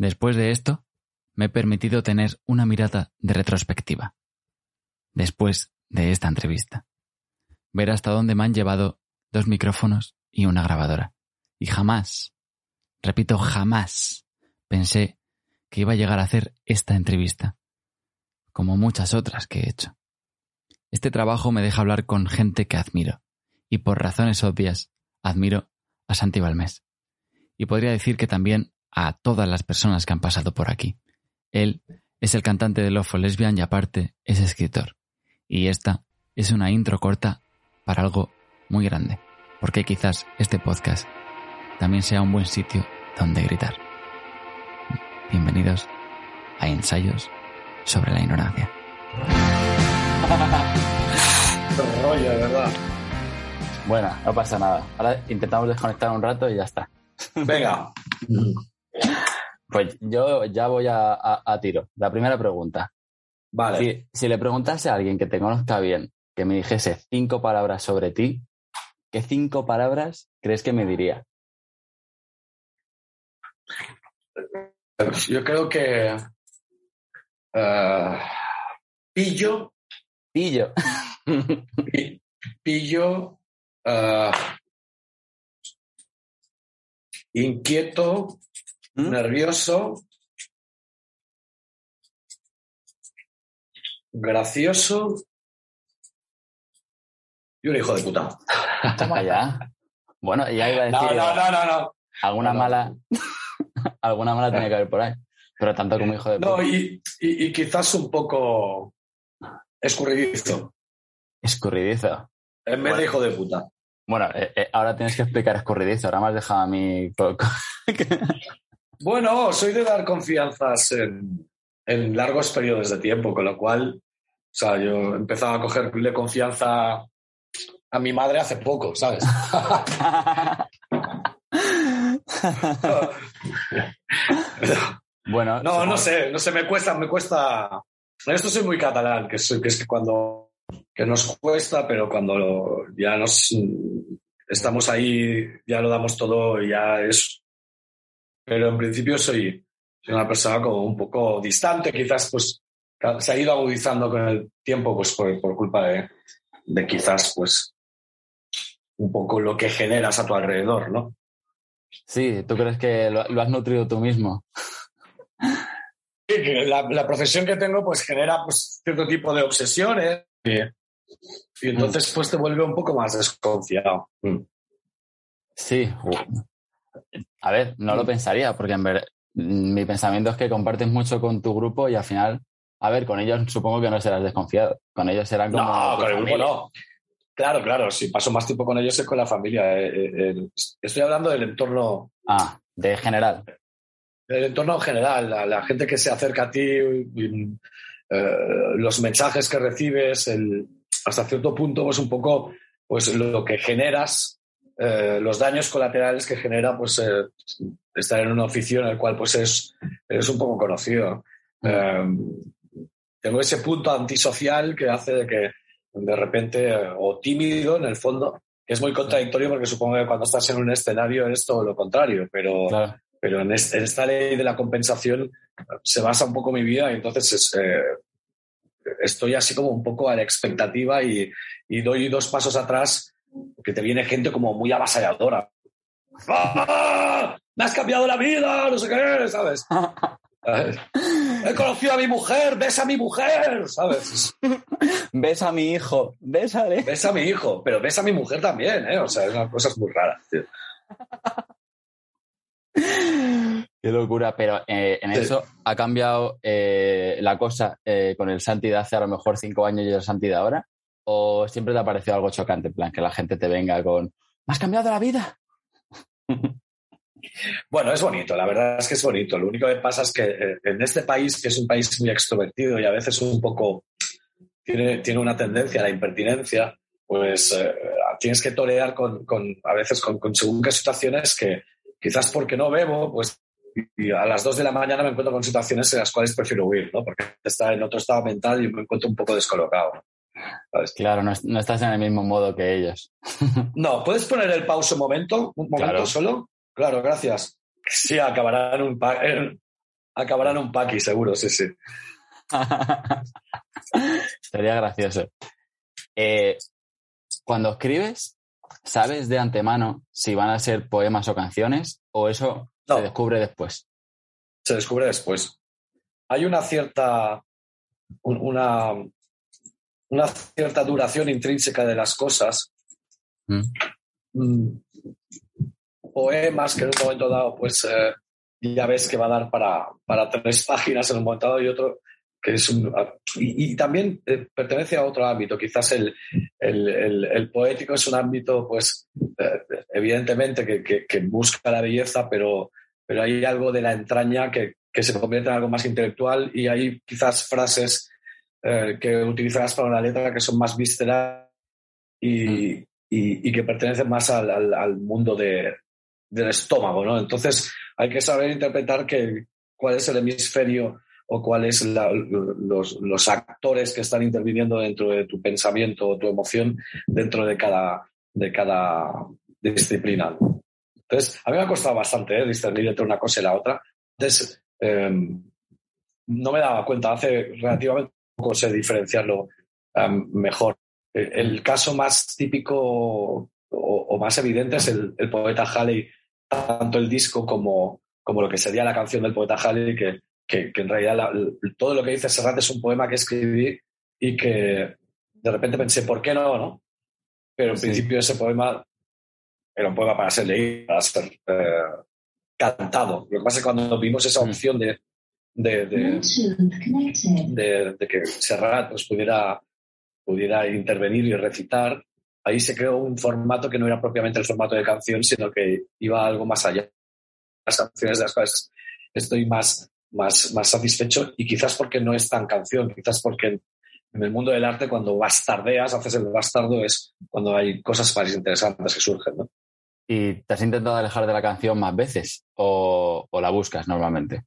Después de esto, me he permitido tener una mirada de retrospectiva. Después de esta entrevista. Ver hasta dónde me han llevado dos micrófonos y una grabadora. Y jamás, repito, jamás pensé que iba a llegar a hacer esta entrevista, como muchas otras que he hecho. Este trabajo me deja hablar con gente que admiro, y por razones obvias, admiro a Santi Balmés. Y podría decir que también a todas las personas que han pasado por aquí. Él es el cantante de Lofo Lesbian y aparte es escritor. Y esta es una intro corta para algo muy grande, porque quizás este podcast también sea un buen sitio donde gritar. Bienvenidos a Ensayos sobre la Ignorancia. rollo, de verdad. Bueno, no pasa nada. Ahora intentamos desconectar un rato y ya está. Venga. Pues yo ya voy a, a- a tiro. La primera pregunta. Vale. Si, si le preguntase a alguien que te conozca bien, que me dijese cinco palabras sobre ti, ¿qué cinco palabras crees que me diría? Yo creo que. eh, pillo. Pillo. pi- pillo. eh, inquieto. ¿Mm? Nervioso. Gracioso. Y un hijo de puta. Toma ya. Bueno, ya iba a decir No, no, no, no, no. alguna no, no. mala. alguna mala tenía que haber por ahí. Pero tanto como hijo de No, puta. y, y- y quizás un poco escurridizo. Escurridizo. En vez Bueno. de hijo de puta. Bueno, eh, eh, ahora tienes que explicar escurridizo. Ahora me has dejado a mí. Bueno, soy de dar confianzas en, en largos periodos de tiempo, con lo cual, o sea, yo empezaba a cogerle confianza a mi madre hace poco, ¿sabes? bueno, No, no sé, no sé, me cuesta, me cuesta. En esto soy muy catalán, que, soy, que es que cuando que nos cuesta, pero cuando lo- ya nos estamos ahí, ya lo damos todo y ya es. Pero en principio soy, soy una persona como un poco distante, quizás pues se ha ido agudizando con el tiempo, pues por, por culpa de, de quizás pues un poco lo que generas a tu alrededor, ¿no? Sí, ¿tú crees que lo, lo has nutrido tú mismo? Sí, que la, la profesión que tengo pues genera pues, cierto tipo de obsesiones y, y entonces pues te vuelve un poco más desconfiado. Mm. Sí. A ver, no lo pensaría, porque en ver, mi pensamiento es que compartes mucho con tu grupo y al final, a ver, con ellos supongo que no serás desconfiado. Con ellos serán como. No, con el grupo no. Claro, claro, si paso más tiempo con ellos es con la familia. eh, eh, eh, estoy hablando del entorno, Ah, de general. del entorno general, la, la gente que se acerca a ti, eh, los mensajes que recibes, el, hasta cierto punto, pues un poco pues lo que generas, eh, los daños colaterales que genera pues eh, estar en un oficio en el cual pues es, eres un poco conocido. Eh, tengo ese punto antisocial que hace de que de repente, eh, o tímido en el fondo, que es muy contradictorio porque supongo que cuando estás en un escenario eres todo lo contrario, pero, Claro. pero en, este- en esta ley de la compensación se basa un poco mi vida y entonces es, eh, estoy así como un poco a la expectativa y, y doy dos pasos atrás porque te viene gente como muy avasalladora. ¡Ah! ¡Me has cambiado la vida! No sé qué, ¿sabes? ¿Sabes? He conocido a mi mujer, ves a mi mujer, ¿sabes? Ves a mi hijo, bésale. Ves a mi hijo, pero ves a mi mujer también, ¿eh? O sea, es una cosa muy rara. tío. Qué locura, pero eh, en Sí. eso ha cambiado eh, la cosa eh, con el Santi de hace a lo mejor cinco años y el Santi de ahora. ¿O siempre te ha parecido algo chocante? En plan, que la gente te venga con. ¿Me has cambiado la vida? Bueno, es bonito, la verdad es que es bonito. Lo único que pasa es que eh, en este país, que es un país muy extrovertido y a veces un poco tiene, tiene una tendencia a la impertinencia, pues eh, tienes que torear con, con a veces con, con, según qué situaciones que quizás porque no bebo, pues y a las dos de la mañana me encuentro con situaciones en las cuales prefiero huir, ¿no? Porque está en otro estado mental y me encuentro un poco descolocado. Claro, no, no, estás en el mismo modo que ellos. no, ¿puedes poner el pausa un momento? ¿Un momento claro. solo? Claro, gracias. Sí, acabarán un acabarán un paqui, seguro, sí, sí. Sería gracioso. Eh, cuando escribes, ¿sabes de antemano si van a ser poemas o canciones? ¿O eso no. se descubre después? Se descubre después. Hay una cierta. una, una cierta duración intrínseca de las cosas. Mm. Poemas que en un momento dado, pues eh, ya ves que va a dar para, para tres páginas en un momento dado y otro que es un, y, y, también eh, pertenece a otro ámbito. Quizás el, el, el, el, poético es un ámbito, pues, eh, evidentemente que, que, que, busca la belleza, pero, pero hay algo de la entraña que, que se convierte en algo más intelectual y hay quizás frases eh, que utilizarás para una letra que son más vísceras y, y, y que pertenecen más al, al, al mundo de, del estómago, ¿no? Entonces hay que saber interpretar que, cuál es el hemisferio o cuáles los, los, actores que están interviniendo dentro de tu pensamiento o tu emoción dentro de cada, de cada disciplina. Entonces, a mí me ha costado bastante ¿eh? discernir entre una cosa y la otra. Entonces, eh, no me daba cuenta, hace relativamente poco sé diferenciarlo um, mejor. El caso más típico o, o más evidente es el, el, poeta Halley, tanto el disco como, como lo que sería la canción del poeta Halley, que que, que en realidad la, todo lo que dice Serrat es un poema que escribí y que de repente pensé, ¿por qué no? no? Pero en sí. principio ese poema era un poema para ser leído, para ser eh, cantado. Lo que pasa es que cuando vimos esa opción de, de, de, de, de que Serrat pues, pudiera, pudiera intervenir y recitar, ahí se creó un formato que no era propiamente el formato de canción, sino que iba algo más allá. Las canciones de las cuales estoy más más, más satisfecho y quizás porque no es tan canción, quizás porque en, en, el mundo del arte cuando bastardeas, haces el bastardo, es cuando hay cosas más interesantes que surgen. ¿no? ¿Y te has intentado alejar de la canción más veces o, o la buscas normalmente?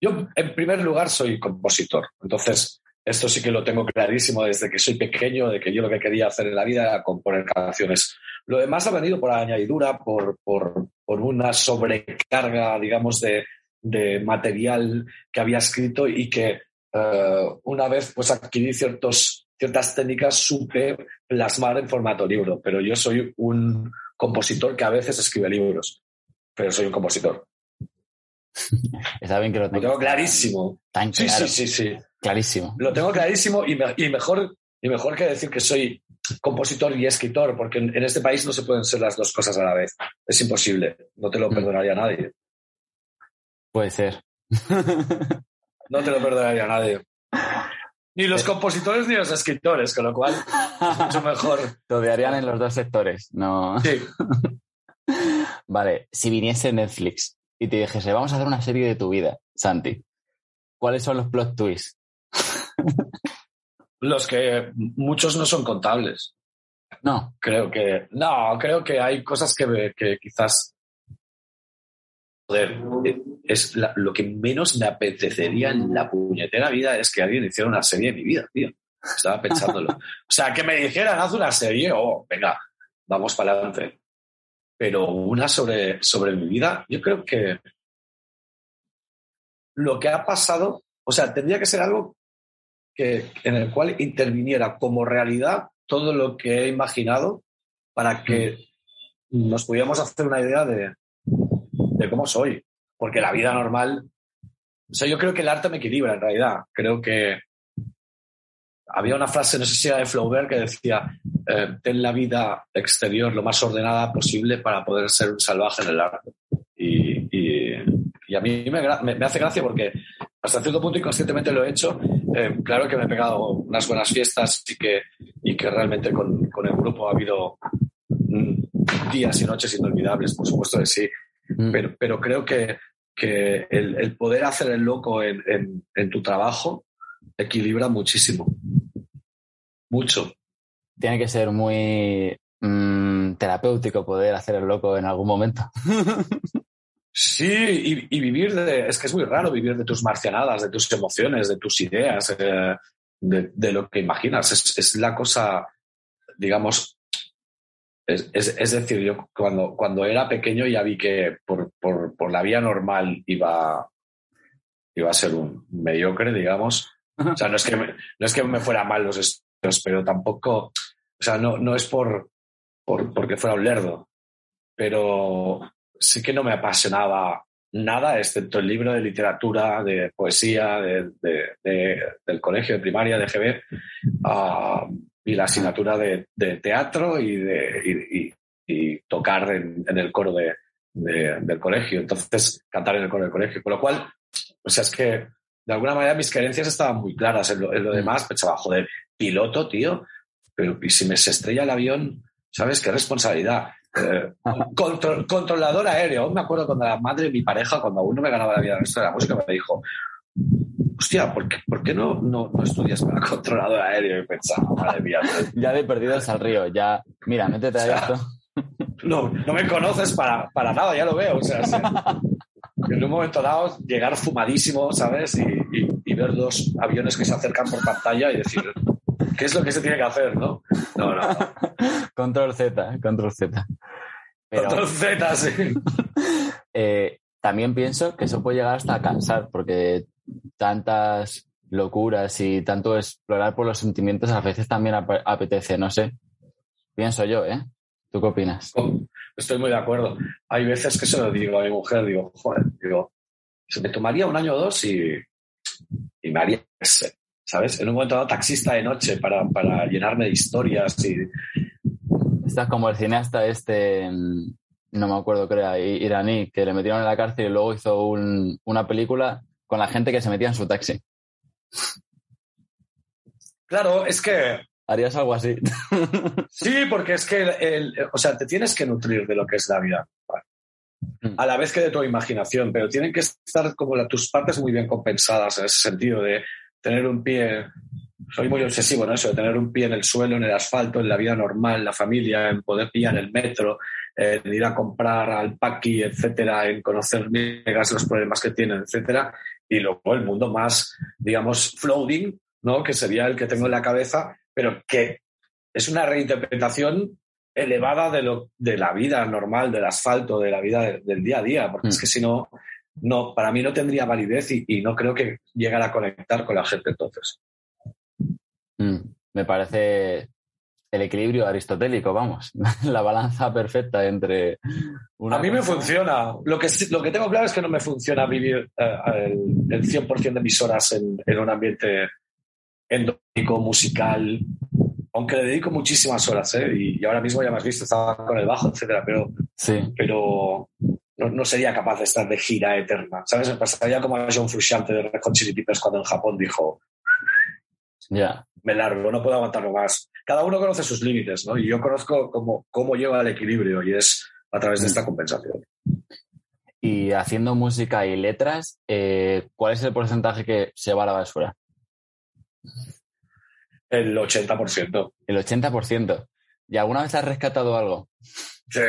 Yo, en primer lugar, soy compositor. Entonces, esto sí que lo tengo clarísimo desde que soy pequeño, de que yo lo que quería hacer en la vida era componer canciones. Lo demás ha venido por añadidura, por, por, por una sobrecarga, digamos, de, de, material que había escrito y que uh, una vez pues adquirí ciertos, ciertas técnicas supe plasmar en formato libro. Pero yo soy un compositor que a veces escribe libros, pero soy un compositor. Está bien que lo, lo tengo clarísimo. Tan claro. Sí, sí, sí, sí. Clarísimo. Lo tengo clarísimo y, me, y, mejor, y mejor que decir que soy compositor y escritor, porque en, en, este país no se pueden ser las dos cosas a la vez. Es imposible. No te lo perdonaría nadie. Puede ser. no te lo perdonaría nadie. Ni los compositores ni los escritores, con lo cual es mucho mejor. Te odiarían en los dos sectores, ¿no? Sí. vale, si viniese Netflix y te dijese, vamos a hacer una serie de tu vida, Santi, ¿cuáles son los plot twists? los que muchos no son contables. No. Creo que. No, creo que hay cosas que, que quizás. Joder, es la, lo que menos me apetecería en la puñetera vida es que alguien hiciera una serie de mi vida, tío. Estaba pensándolo. o sea, que me dijeran, haz una serie, oh, venga, vamos para adelante. Pero una sobre, sobre mi vida, yo creo que lo que ha pasado, o sea, tendría que ser algo que, en el cual interviniera como realidad todo lo que he imaginado para que nos pudiéramos hacer una idea de, de cómo soy. Porque la vida normal, o sea, yo creo que el arte me equilibra en realidad. Creo que había una frase, no sé si era de Flaubert, que decía, eh, ten la vida exterior lo más ordenada posible para poder ser un salvaje en el arte. Y, y, y a mí me, me, me, hace gracia porque hasta cierto punto inconscientemente lo he hecho. Eh, claro que me he pegado unas buenas fiestas y que, y que realmente con, con el grupo ha habido mm, días y noches inolvidables, por supuesto que sí, mm. pero, pero creo que, que el, poder hacer el loco en, en, tu trabajo equilibra muchísimo. Mucho. Tiene que ser muy mm, terapéutico poder hacer el loco en algún momento. Sí, y, vivir de. Es que es muy raro vivir de tus marcianadas, de tus emociones, de tus ideas, eh, de, lo que imaginas. Es, la cosa, digamos. Es, decir, yo cuando, cuando era pequeño ya vi que por, la vía normal iba, iba a ser un mediocre, digamos. O sea, no es que me, no es que me fuera mal los estudios, pero tampoco. O sea, no, no es por, por porque fuera un lerdo. Pero sí que no me apasionaba nada, excepto el libro de literatura, de poesía, del colegio de primaria, de GB, ah, y la asignatura de, teatro y, de, tocar en, el coro del colegio. Entonces, cantar en el coro del colegio. Con lo cual, o sea, es que de alguna manera mis creencias estaban muy claras. En lo, en lo demás pensaba, joder, piloto, tío, pero si me se estrella el avión, ¿sabes? Qué responsabilidad. Eh, controlador aéreo. me acuerdo cuando la madre de mi pareja, cuando aún no me ganaba la vida en esto de la música, me dijo, hostia, ¿por qué, por qué no, no, estudias para controlador aéreo? Y pensaba, madre mía. ya de perdidos al río, ya, mira, métete a esto. No, no me conoces para, para nada, ya lo veo. O sea, en un momento dado, llegar fumadísimo, ¿sabes? Y, y, ver dos aviones que se acercan por pantalla y decir, ¿qué es lo que se tiene que hacer, no? No, no. control Z, control Z. control Z, sí. Eh, también pienso que eso puede llegar hasta cansar, porque tantas locuras y tanto explorar por los sentimientos a veces también apetece, no sé. Pienso yo, ¿eh? ¿Tú qué opinas? Estoy muy de acuerdo. Hay veces que se lo digo a mi mujer, digo, joder, digo, se me tomaría un año o dos y, y me haría, ¿sabes? En un momento dado, taxista de noche para, para llenarme de historias y... Estás como el cineasta este, no me acuerdo, creo, iraní, que le metieron en la cárcel y luego hizo un, una película con la gente que se metía en su taxi. Claro, es que... Harías algo así. Sí, porque es que, el, o sea, te tienes que nutrir de lo que es la vida. Mm. A la vez que de tu imaginación, pero tienen que estar como tus partes muy bien compensadas en ese sentido de tener un pie, soy muy obsesivo en eso, de tener un pie en el suelo, en el asfalto, en la vida normal, la familia, en poder pillar el metro, en ir a comprar al paqui, etcétera, en conocer megas los problemas que tienen, etcétera, y luego el mundo más, digamos, floating, ¿no? Que sería el que tengo en la cabeza, pero que es una reinterpretación elevada de, lo, de la vida normal, del asfalto, de la vida del día a día, porque es mm. que si no, no, para mí no tendría validez y, no creo que llegara a conectar con la gente entonces. Mm, me parece el equilibrio aristotélico, vamos, la balanza perfecta entre... a mí me funciona. Lo que, lo que tengo claro es que no me funciona vivir eh, el, 100% de mis horas en, un ambiente endómico, musical, aunque le dedico muchísimas horas, ¿eh? y, ahora mismo ya me has visto, estaba con el bajo, etcétera, pero, sí. pero no, sería capaz de estar de gira eterna. ¿Sabes? Me pasaría como a John Frusciante de Red Hot Chili Peppers cuando en Japón dijo, ya, me largo, no puedo aguantarlo más. Cada uno conoce sus límites, ¿no? Y yo conozco cómo, cómo lleva el equilibrio y es a través de esta compensación. Y haciendo música y letras, eh, ¿cuál es el porcentaje que se va a la basura? El 80%. El 80%. ¿Y alguna vez has rescatado algo? Sí,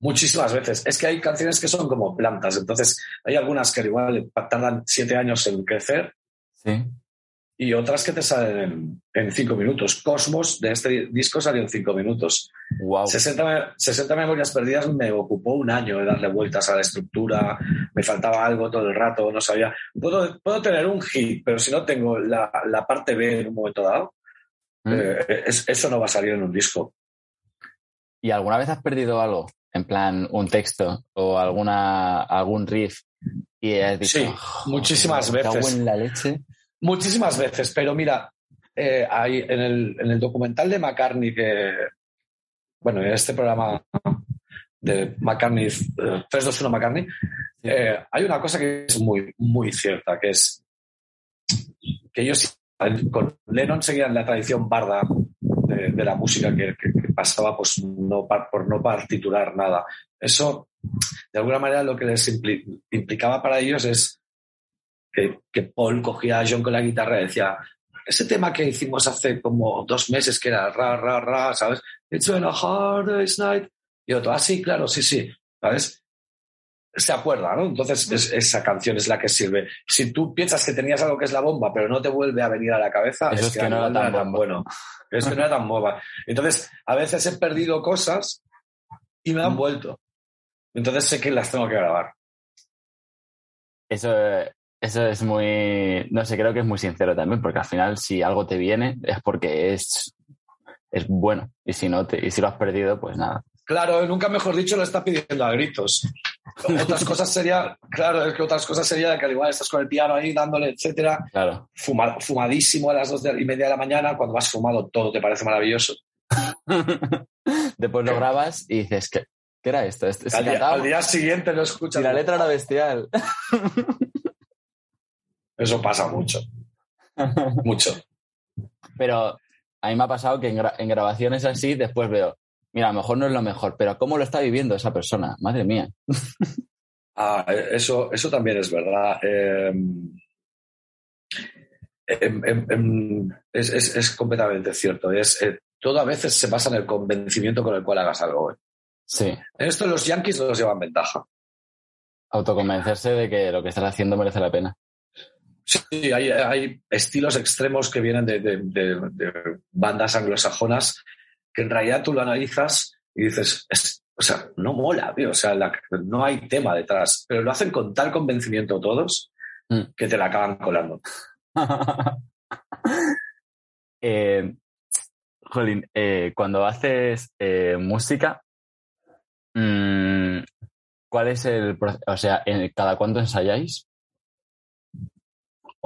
muchísimas veces. Es que hay canciones que son como plantas, entonces hay algunas que igual tardan siete años en crecer. Sí. Y otras que te salen en, cinco minutos. Cosmos de este disco salió en cinco minutos. Wow. 60, 60 memorias perdidas me ocupó un año de darle vueltas a la estructura, me faltaba algo todo el rato, no sabía. Puedo, puedo tener un hit, pero si no tengo la, la parte B en un momento dado, mm. eh, eso no va a salir en un disco. ¿Y alguna vez has perdido algo? En plan, un texto o alguna, algún riff y has dicho, sí, muchísimas veces. en la leche. Muchísimas veces, pero mira, eh, hay, en, el, en, el, documental de McCartney, que, bueno, en este programa de McCartney, 321 eh, McCartney, eh, hay una cosa que es muy, muy cierta, que es que ellos con Lennon seguían la tradición barda de, la música que, pasaba pues, no, por no partiturar nada. Eso, de alguna manera, lo que les implicaba para ellos es que, que, Paul cogía a John con la guitarra y decía, ese tema que hicimos hace como dos meses, que era ra, ra, ra, ¿sabes? It's been a hard day's night. Y otro, ah, sí, claro, sí, sí, ¿sabes? Se acuerda, ¿no? Entonces esa canción es la que sirve. Si tú piensas que tenías algo que es la bomba, pero no te vuelve a venir a la cabeza, es, que, no era tan, bueno. Es que no era tan bomba. Entonces, a veces he perdido cosas y me han mm. vuelto. Entonces sé que las tengo que grabar. Eso, eso es muy, no sé, creo que es muy sincero también, porque al final si algo te viene es porque es, es bueno. Y si no te, y si lo has perdido, pues nada. Claro, nunca mejor dicho lo está pidiendo a gritos. otras cosas sería, claro, es que otras cosas sería que al igual estás con el piano ahí dándole, etcétera. Claro. fumadísimo a las dos y media de la mañana, cuando vas fumado todo te parece maravilloso. Después lo grabas y dices, ¿qué, ¿qué era esto? al, día, siguiente lo escuchas. Y la letra era bestial. Eso pasa mucho. mucho. Pero a mí me ha pasado que en grabaciones así después veo, mira, a lo mejor no es lo mejor, pero ¿cómo lo está viviendo esa persona? Madre mía. ah, eso, eso también es verdad. Em, em, em, es, completamente cierto. Es, eh, todo a veces se basa en el convencimiento con el cual hagas algo. ¿eh? Sí. En esto los yankees los llevan ventaja. Autoconvencerse de que lo que estás haciendo merece la pena. Sí, hay, estilos extremos que vienen de bandas anglosajonas que en realidad tú lo analizas y dices, o sea, no mola, tío, o sea, no hay tema detrás, pero lo hacen con tal convencimiento todos mm. que te la acaban colando. eh, Jolín, eh, cuando haces eh, música, mm, ¿cuál es el O sea, ¿cada cuánto ensayáis?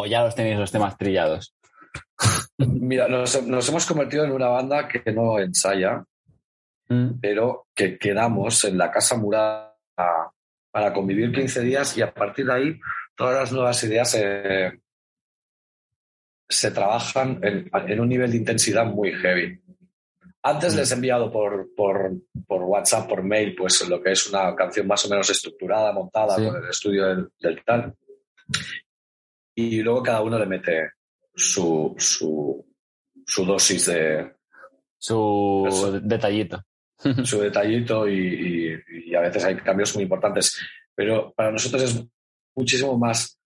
¿O ya los tenéis los temas trillados? Mira, nos, hemos convertido en una banda que no ensaya, mm. pero que quedamos en la casa murada para convivir 15 días y a partir de ahí todas las nuevas ideas se trabajan en, un nivel de intensidad muy heavy. Antes les he mm. enviado por, por, WhatsApp, por mail, pues lo que es una canción más o menos estructurada, montada con el estudio del, del tal. Y luego cada uno le mete su, su, su dosis de... Su detallito. Su detallito y, a veces hay cambios muy importantes. Pero para nosotros es muchísimo más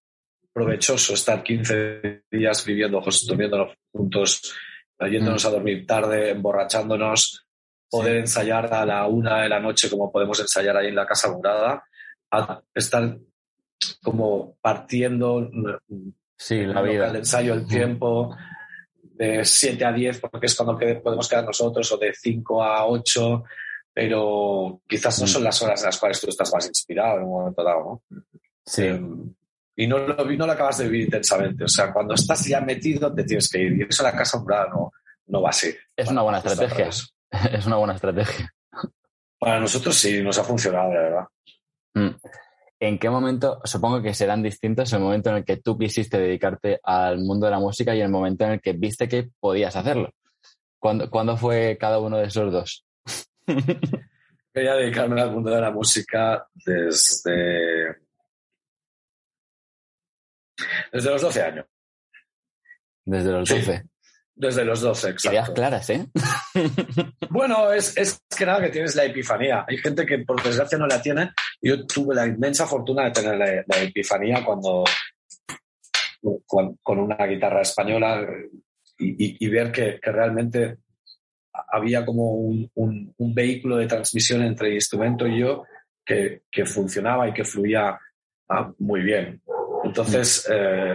provechoso estar 15 días viviendo, durmiéndonos juntos, yéndonos mm. a dormir tarde, emborrachándonos, poder ensayar a la una de la noche como podemos ensayar ahí en la casa morada, a estar como partiendo Sí, la vida. El ensayo, el tiempo, de 7 a 10, porque es cuando podemos quedar nosotros, o de 5 a 8, pero quizás no mm. son las horas en las cuales tú estás más inspirado en un momento dado, ¿no? Sí. Em, y no lo, no lo acabas de vivir intensamente. O sea, cuando estás ya metido, te tienes que ir. Y eso en la casa morada no, no va así. Es una buena estrategia. Es una buena estrategia. Para nosotros sí, nos ha funcionado, de verdad. Mm. ¿En qué momento, supongo que serán distintos el momento en el que tú quisiste dedicarte al mundo de la música y el momento en el que viste que podías hacerlo? ¿Cuándo, fue cada uno de esos dos? Quería dedicarme al mundo de la música desde, desde los 12 años. Desde los 12. Desde los 12, exacto. Ideas claras, ¿eh? bueno, es, es, que nada que tienes la epifanía. Hay gente que por desgracia no la tiene. Yo tuve la inmensa fortuna de tener la, epifanía cuando, con, una guitarra española y, ver que, realmente había como un, vehículo de transmisión entre el instrumento y yo que, funcionaba y que fluía ah, muy bien. Entonces, eh,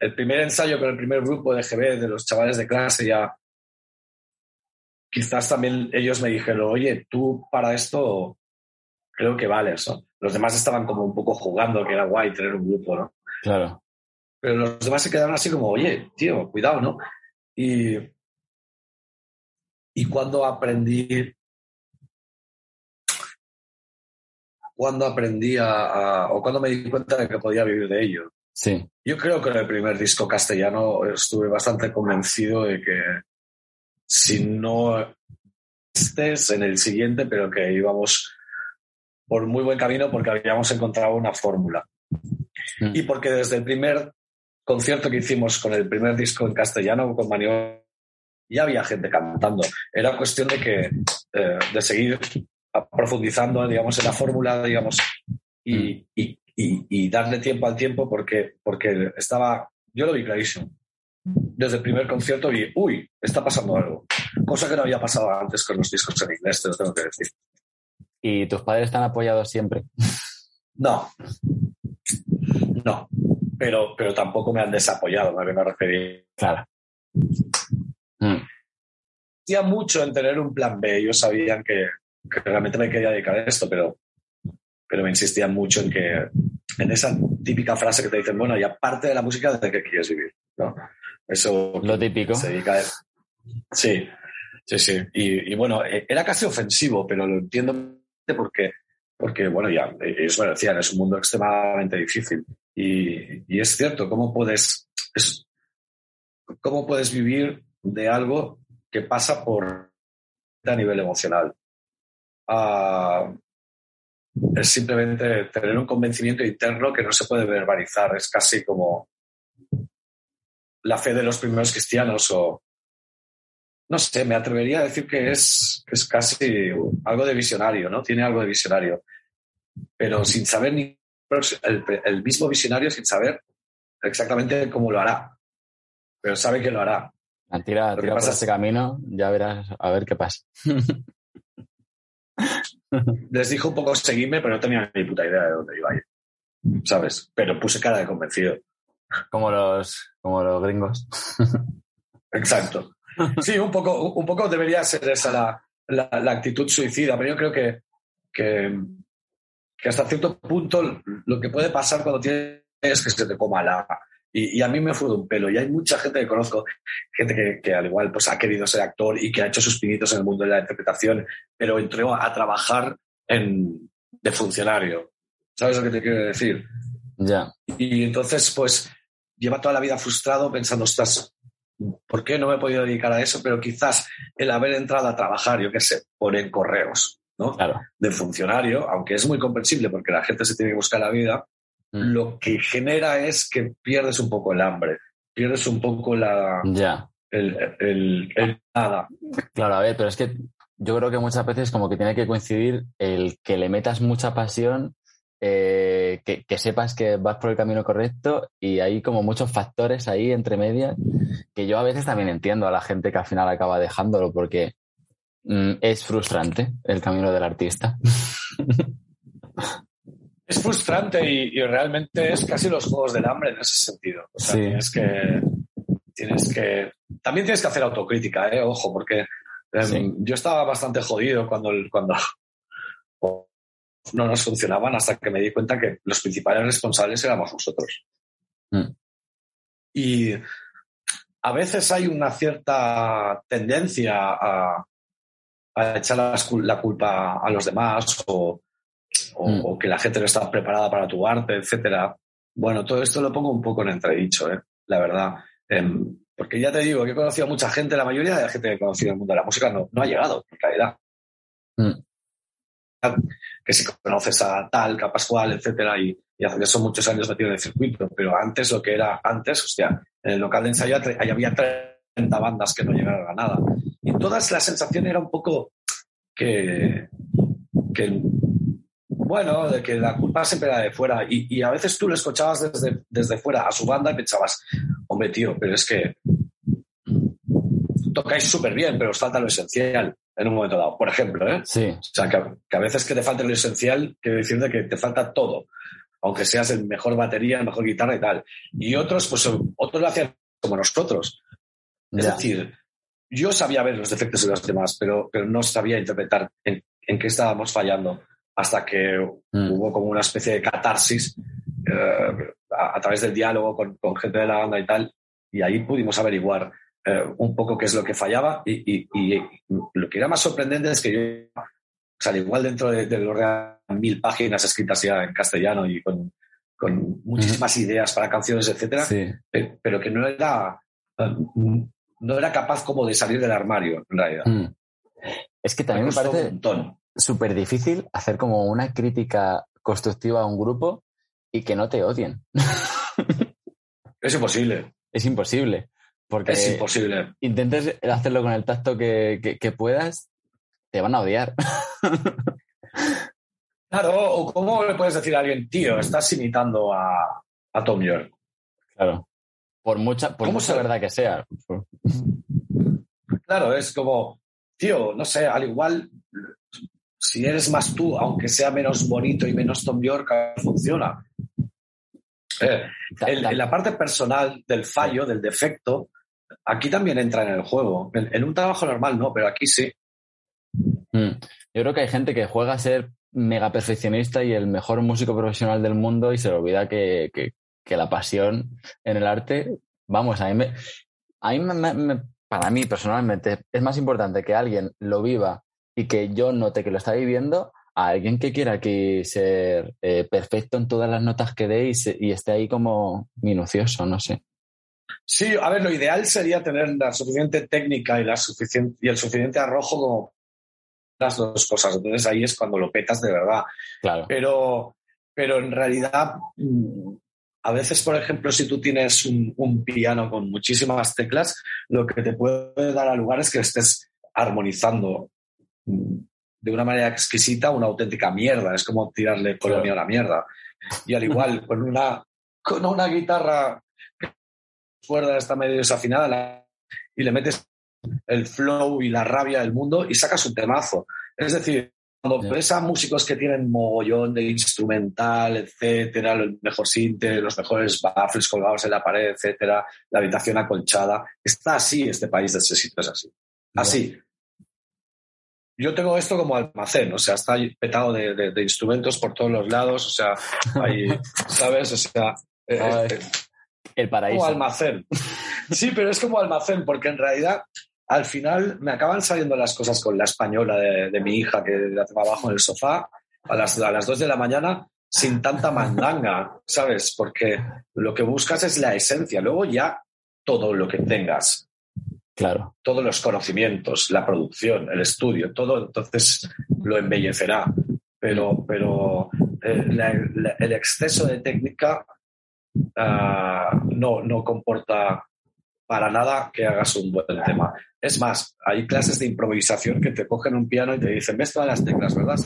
el primer ensayo con el primer grupo de GB de los chavales de clase ya quizás también ellos me dijeron, oye, tú para esto creo que vales, Los demás estaban como un poco jugando, que era guay tener un grupo, ¿no? Claro. Pero los demás se quedaron así como, oye, tío, cuidado, ¿no? Y, y cuando aprendí, cuando aprendí a, o cuando me di cuenta de que podía vivir de ello, Sí. Yo creo que en el primer disco castellano estuve bastante convencido de que si no este, en el siguiente, pero que íbamos por muy buen camino porque habíamos encontrado una fórmula. Mm. Y porque desde el primer concierto que hicimos con el primer disco en castellano, con Maniobra, ya había gente cantando. Era cuestión de que eh, de seguir profundizando, digamos, en la fórmula, digamos, y, y, darle tiempo al tiempo porque, porque estaba, yo lo vi clarísimo. Desde el primer concierto vi, uy, está pasando algo. Cosa que no había pasado antes con los discos en inglés, te lo tengo que decir. ¿Y tus padres están apoyados siempre? No. No. Pero, pero tampoco me han desapoyado, a que me referí. Claro. Mm. mucho en tener un plan B. Ellos sabían que, que realmente me quería dedicar a esto, pero pero me insistían mucho en que, en esa típica frase que te dicen, bueno, y aparte de la música, ¿de qué quieres vivir? ¿no? Eso. Lo típico. Se dedica Sí, sí, sí. Y, bueno, e, era casi ofensivo, pero lo entiendo porque, porque bueno, ya, ellos me decían, es un mundo extremadamente difícil. Y, y es cierto, ¿cómo puedes, cómo puedes vivir de algo que pasa por a nivel emocional? Ah, es simplemente tener un convencimiento interno que no se puede verbalizar. Es casi como la fe de los primeros cristianos o, no sé, me atrevería a decir que es, es casi algo de visionario, ¿no? Tiene algo de visionario, pero sin saber ni el, mismo visionario sin saber exactamente cómo lo hará, pero sabe que lo hará. Tira, tira por ese camino, ya verás a ver qué pasa. Les dijo un poco seguirme, pero no tenía ni puta idea de dónde iba a ir. ¿Sabes? Pero puse cara de convencido. Como los, como los gringos. Exacto. Sí, un poco, un poco debería ser esa la, la, actitud suicida, pero yo creo que, que, que, hasta cierto punto lo que puede pasar cuando tienes es que se te coma la, y, a mí me fue de un pelo. Y hay mucha gente que conozco, gente que, al igual pues, ha querido ser actor y que ha hecho sus pinitos en el mundo de la interpretación, pero entró a trabajar en, de funcionario. ¿Sabes lo que te quiero decir? Ya. Y entonces, pues, lleva toda la vida frustrado pensando, estás, ¿por qué no me he podido dedicar a eso? Pero quizás el haber entrado a trabajar, yo qué sé, poner correos, ¿no? Claro. De funcionario, aunque es muy comprensible porque la gente se tiene que buscar la vida, Mm. lo que genera es que pierdes un poco el hambre, pierdes un poco la. Ya. El, nada. Claro, a ver, pero es que yo creo que muchas veces como que tiene que coincidir el que le metas mucha pasión, eh, que, sepas que vas por el camino correcto y hay como muchos factores ahí entre medias que yo a veces también entiendo a la gente que al final acaba dejándolo porque mm, es frustrante el camino del artista. Es frustrante y, realmente es casi los juegos del hambre en ese sentido. tienes que, tienes que. También tienes que hacer autocrítica, ¿eh? ojo, porque em, yo estaba bastante jodido cuando, cuando no nos funcionaban hasta que me di cuenta que los principales responsables éramos nosotros. Mm. Y a veces hay una cierta tendencia a, echar la culpa a los demás o, Mm. o, que la gente no está preparada para tu arte, etcétera. Bueno, todo esto lo pongo un poco en entredicho, ¿eh? la verdad. Em, porque ya te digo que he conocido a mucha gente, la mayoría de la gente que he conocido en el mundo de la música no, no ha llegado, en realidad. Mm. Que si conoces a tal, Capascual, etcétera, y, y hace son muchos años metido en el circuito, pero antes lo que era antes, hostia, en el local de ensayo había 30 bandas que no llegaron a nada. Y todas la sensación era un poco que, que bueno, de que la culpa siempre era de fuera. Y, a veces tú lo escuchabas desde, desde fuera a su banda y pensabas, hombre, tío, pero es que tocáis súper bien, pero os falta lo esencial en un momento dado. Por ejemplo, ¿eh? Sí. O sea, que, a veces que te falta lo esencial quiere decir de que te falta todo. Aunque seas el mejor batería, el mejor guitarra y tal. Y otros, pues otros lo hacían como nosotros. Es decir, yo sabía ver los defectos de los demás, pero, pero no sabía interpretar en, en qué estábamos fallando hasta que mm. hubo como una especie de catarsis eh, a, través del diálogo con, gente de la banda y tal, y ahí pudimos averiguar eh, un poco qué es lo que fallaba y, lo que era más sorprendente es que yo, o igual dentro de, de mil páginas escritas ya en castellano y con, muchísimas ideas para canciones, etcétera, pero que no era, no era capaz como de salir del armario, en realidad. Mm. Es que también me, parece súper difícil hacer como una crítica constructiva a un grupo y que no te odien. Es imposible. Es imposible. Porque es imposible. Intentes hacerlo con el tacto que, puedas, te van a odiar. Claro, o cómo le puedes decir a alguien, tío, estás imitando a, a Tom York. Claro. Por mucha, por mucha verdad que sea. Claro, es como, tío, no sé, al igual, si eres más tú, aunque sea menos bonito y menos Tom York, funciona. Eh, en, la parte personal del fallo, del defecto, aquí también entra en el juego. En, un trabajo normal no, pero aquí sí. Mm. Yo creo que hay gente que juega a ser mega perfeccionista y el mejor músico profesional del mundo y se le olvida que, la pasión en el arte, vamos, a mí, me, a mí para mí personalmente es más importante que alguien lo viva y que yo note que lo está viviendo a alguien que quiera que ser eh, perfecto en todas las notas que dé y, esté ahí como minucioso, no sé. Sí, a ver, lo ideal sería tener la suficiente técnica y, la suficiente, y el suficiente arrojo como las dos cosas. Entonces ahí es cuando lo petas de verdad. Claro. Pero, pero en realidad, mm, a veces, por ejemplo, si tú tienes un, un piano con muchísimas teclas, lo que te puede dar a lugar es que estés armonizando de una manera exquisita una auténtica mierda. Es como tirarle colonia a la mierda. Y al igual, con una, con una guitarra cuerda está medio desafinada y le metes el flow y la rabia del mundo y sacas un temazo. Es decir, cuando ves a músicos que tienen mogollón de instrumental, etcétera, el mejor sinte, los mejores baffles colgados en la pared, etcétera, la habitación acolchada, está así este país de ese sitio, es así. Así yo tengo esto como almacén, o sea, está petado de, instrumentos por todos los lados, o sea, ahí, ¿sabes? O sea, eh, eh, el paraíso. Como almacén. Sí, pero es como almacén, porque en realidad al final me acaban saliendo las cosas con la española de, mi hija que la tengo abajo en el sofá a las, a las 2 de la mañana sin tanta mandanga, ¿sabes? Porque lo que buscas es la esencia, luego ya todo lo que tengas Claro. Todos los conocimientos, la producción, el estudio, todo entonces lo embellecerá. Pero, pero eh, el exceso de técnica ah, no, no comporta para nada que hagas un buen tema. Es más, hay clases de improvisación que te cogen un piano y te dicen, ves todas las teclas, ¿verdad?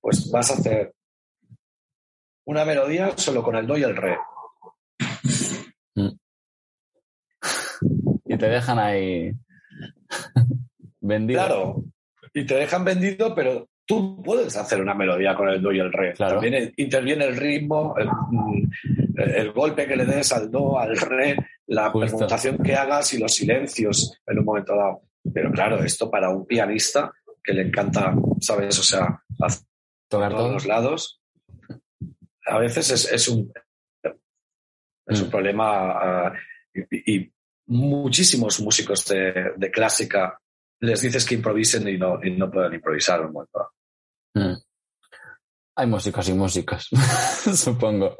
Pues vas a hacer una melodía solo con el do y el re. Y te dejan ahí vendido. Claro, y te dejan vendido, pero tú puedes hacer una melodía con el do y el re. También interviene el ritmo, el, golpe que le des al do, al re, la presentación que hagas y los silencios en un momento dado. Pero claro, esto para un pianista que le encanta, ¿sabes? O sea, tocar todos los lados, a veces es, un, es un mm. problema ah, y, muchísimos músicos de, clásica les dices que improvisen y no, y no pueden improvisar un momento. Mm. Hay músicos y músicos, supongo.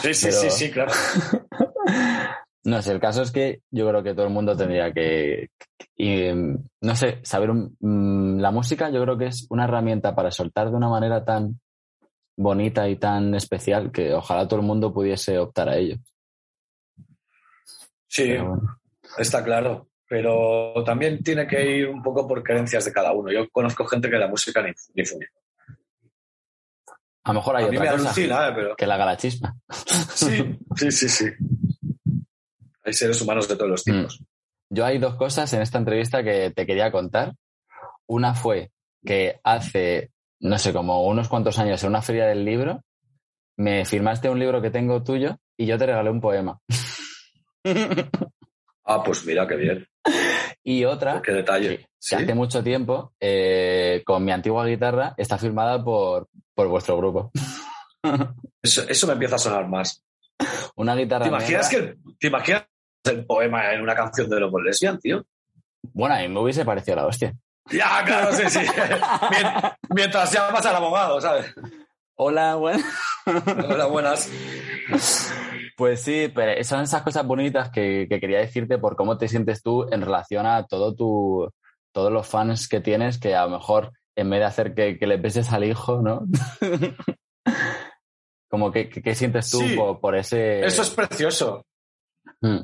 Sí, sí, sí, sí, claro. no sé, el caso es que yo creo que todo el mundo tendría que, no sé, saber mm, la música yo creo que es una herramienta para soltar de una manera tan bonita y tan especial que ojalá todo el mundo pudiese optar a ello. Sí, Está claro, pero también tiene que ir un poco por creencias de cada uno. Yo conozco gente que la música ni, ni funciona. A lo mejor hay otra cosa eh, que la haga la chispa. Sí, sí, sí, sí. Hay seres humanos de todos los tipos. Mm. Yo hay dos cosas en esta entrevista que te quería contar. Una fue que hace, no sé, como unos cuantos años en una feria del libro, me firmaste un libro que tengo tuyo y yo te regalé un poema. Ah, pues mira, qué bien. Y otra, qué detalle. Que, hace mucho tiempo, eh, con mi antigua guitarra, está firmada por, por vuestro grupo. Eso, me empieza a sonar más. Una guitarra. ¿Te imaginas, que, ¿te imaginas el poema en una canción de los Lesbian, tío? Bueno, a mí me hubiese parecido la hostia. Ya, claro, sí, sí. Mientras llamas al abogado, ¿sabes? Hola, buenas. Hola, buenas. Pues sí, pero son esas cosas bonitas que, quería decirte por cómo te sientes tú en relación a todo tu, todos los fans que tienes que a lo mejor en vez de hacer que, le beses al hijo, ¿no? Como que, ¿qué sientes tú por, ese... Eso es precioso. Mm.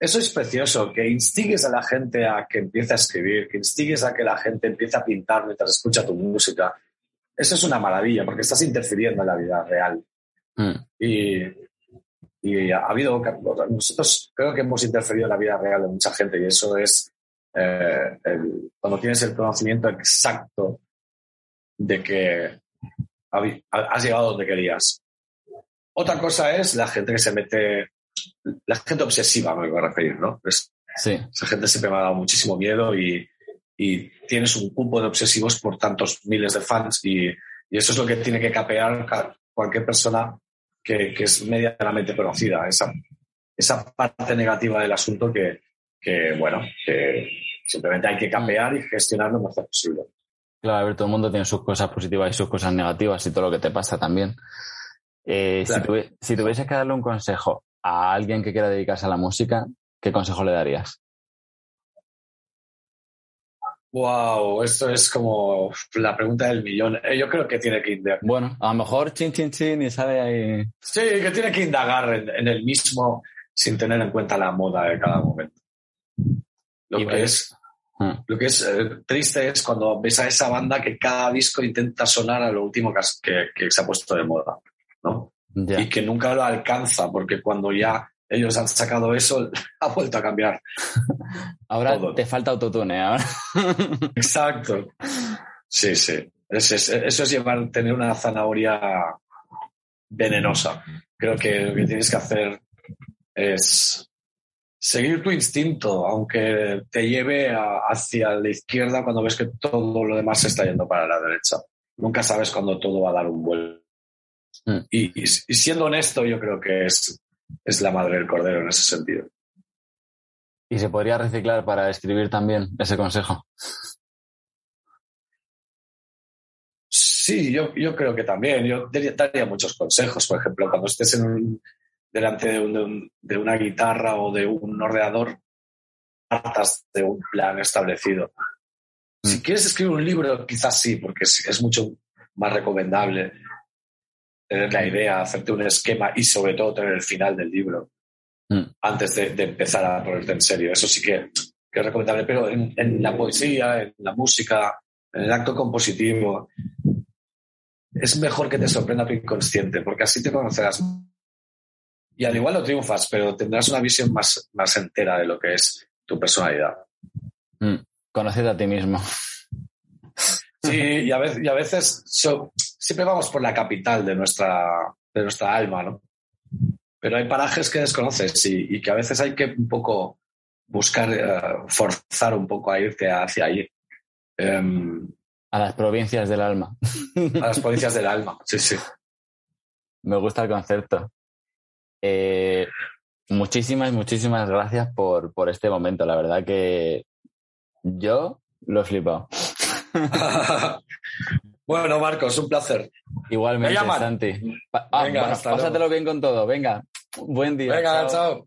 Eso es precioso, que instigues a la gente a que empiece a escribir, que instigues a que la gente empiece a pintar mientras escucha tu música. Eso es una maravilla, porque estás interfiriendo en la vida real. Mm. Y, y, ha habido, nosotros creo que hemos interferido en la vida real de mucha gente y eso es eh, cuando tienes el conocimiento exacto de que has llegado donde querías. Otra cosa es la gente que se mete, la gente obsesiva, me voy a referir, ¿no? sí. Esa gente siempre me ha dado muchísimo miedo y, y tienes un cupo de obsesivos por tantos miles de fans y, y, eso es lo que tiene que capear cualquier persona que, que es medianamente conocida, esa, esa parte negativa del asunto que, que, bueno, que simplemente hay que capear y gestionar lo mejor posible. Claro, a ver, todo el mundo tiene sus cosas positivas y sus cosas negativas y todo lo que te pasa también. Eh, si, tuviese que darle un consejo a alguien que quiera dedicarse a la música, ¿qué consejo le darías? Wow, esto es como la pregunta del millón. Eh, yo creo que tiene que indagar. Bueno, a lo mejor chin chin chin y sale ahí. Sí, que tiene que indagar en, el mismo sin tener en cuenta la moda de cada momento. Lo que es. Lo que es eh, triste es cuando ves a esa banda que cada disco intenta sonar a lo último que, se ha puesto de moda, ¿no? Y que nunca lo alcanza, porque cuando ya ellos han sacado eso, ha vuelto a cambiar. Ahora te falta autotune, ¿eh? ahora. Exacto. Sí, sí. eso es llevar, tener una zanahoria venenosa. Creo que lo que tienes que hacer es seguir tu instinto, aunque te lleve hacia la izquierda cuando ves que todo lo demás se está yendo para la derecha. Nunca sabes cuándo todo va a dar un vuelo. Mm. Y, siendo honesto, yo creo que es, es la madre del cordero en ese sentido. ¿Y se podría reciclar para escribir también ese consejo? Sí, yo, yo creo que también. Yo daría muchos consejos. Por ejemplo, cuando estés en un, delante de, una guitarra o de un ordenador, partas de un plan establecido. Si mm. quieres escribir un libro, quizás sí, porque es, mucho más recomendable tener la idea, hacerte un esquema y sobre todo tener el final del libro mm. antes de, empezar a ponerte en serio. Eso sí que, es recomendable, pero en, en, la poesía, en la música, en el acto compositivo, es mejor que te sorprenda tu inconsciente, porque así te conocerás y al igual lo triunfas, pero tendrás una visión más, más entera de lo que es tu personalidad. Mm, conocer a ti mismo. Sí, y a veces, y a veces siempre vamos por la capital de nuestra, de nuestra alma, ¿no? Pero hay parajes que desconoces y, que a veces hay que un poco buscar, eh, forzar un poco a irte hacia allí. Em, a las provincias del alma. A las provincias del alma, sí, sí. Me gusta el concepto. Eh, muchísimas, muchísimas gracias por, por este momento. La verdad que yo lo he flipado. bueno, Marcos, un placer. Igualmente, Santi. Ah, Venga, pásatelo bien con todo. Venga, buen día. Venga, chao.